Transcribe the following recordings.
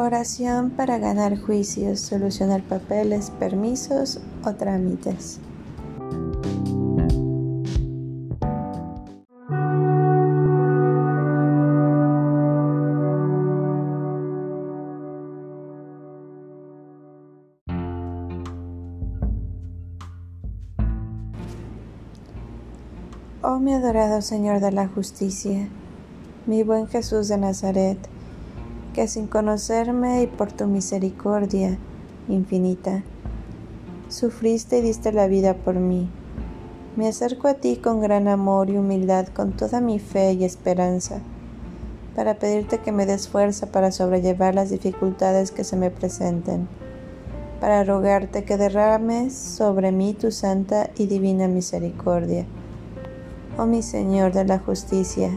Oración para ganar juicios, solucionar papeles, permisos o trámites. Oh mi adorado Señor de la justicia, mi buen Jesús de Nazaret, que sin conocerme y por tu misericordia infinita, sufriste y diste la vida por mí. Me acerco a ti con gran amor y humildad, con toda mi fe y esperanza, para pedirte que me des fuerza para sobrellevar las dificultades que se me presenten, para rogarte que derrames sobre mí tu santa y divina misericordia. Oh mi Señor de la justicia,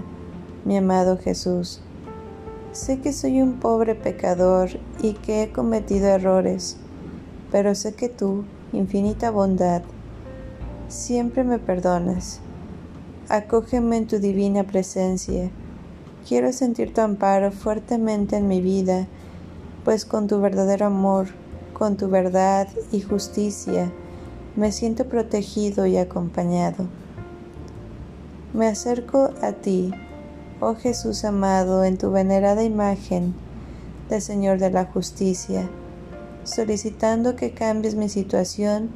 mi amado Jesús, Sé que soy un pobre pecador y que he cometido errores, pero sé que tú, infinita bondad, siempre me perdonas. Acógeme en tu divina presencia. Quiero sentir tu amparo fuertemente en mi vida, pues con tu verdadero amor, con tu verdad y justicia, me siento protegido y acompañado. Me acerco a ti oh Jesús amado, en tu venerada imagen del Señor de la justicia, solicitando que cambies mi situación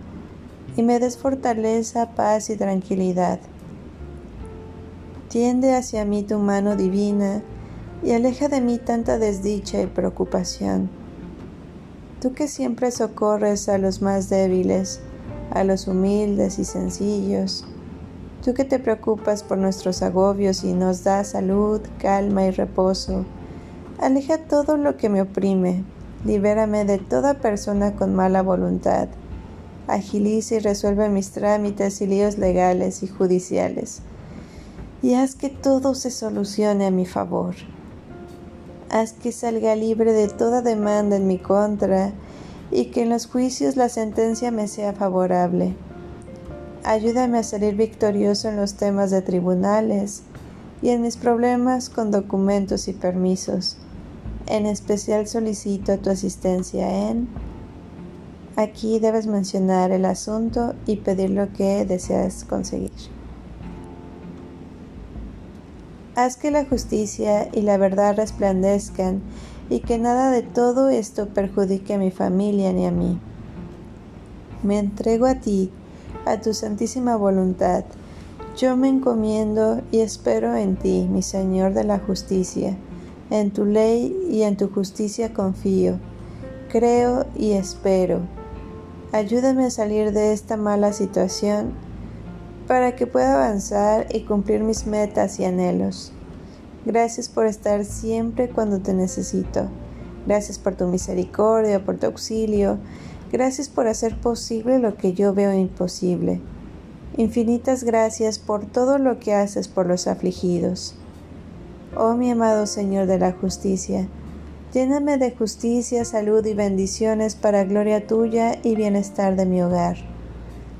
y me des fortaleza, paz y tranquilidad. Tiende hacia mí tu mano divina y aleja de mí tanta desdicha y preocupación. Tú que siempre socorres a los más débiles, a los humildes y sencillos, Tú que te preocupas por nuestros agobios y nos das salud, calma y reposo, aleja todo lo que me oprime, libérame de toda persona con mala voluntad, agiliza y resuelve mis trámites y líos legales y judiciales, y haz que todo se solucione a mi favor. Haz que salga libre de toda demanda en mi contra y que en los juicios la sentencia me sea favorable Ayúdame a salir victorioso en los temas de tribunales y en mis problemas con documentos y permisos. En especial solicito tu asistencia en... Aquí debes mencionar el asunto y pedir lo que deseas conseguir. Haz que la justicia y la verdad resplandezcan y que nada de todo esto perjudique a mi familia ni a mí. Me entrego a ti a tu santísima voluntad. Yo me encomiendo y espero en ti, mi Señor de la justicia. En tu ley y en tu justicia confío. Creo y espero. Ayúdame a salir de esta mala situación para que pueda avanzar y cumplir mis metas y anhelos. Gracias por estar siempre cuando te necesito. Gracias por tu misericordia, por tu auxilio Gracias por hacer posible lo que yo veo imposible. Infinitas gracias por todo lo que haces por los afligidos. Oh mi amado Señor de la justicia, lléname de justicia, salud y bendiciones para gloria tuya y bienestar de mi hogar.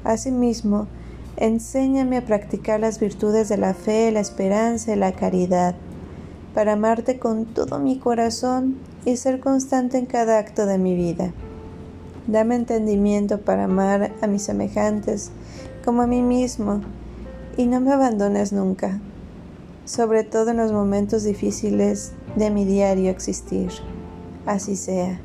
Asimismo, enséñame a practicar las virtudes de la fe, la esperanza y la caridad, para amarte con todo mi corazón y ser constante en cada acto de mi vida. Dame entendimiento para amar a mis semejantes como a mí mismo y no me abandones nunca, sobre todo en los momentos difíciles de mi diario existir. Así sea.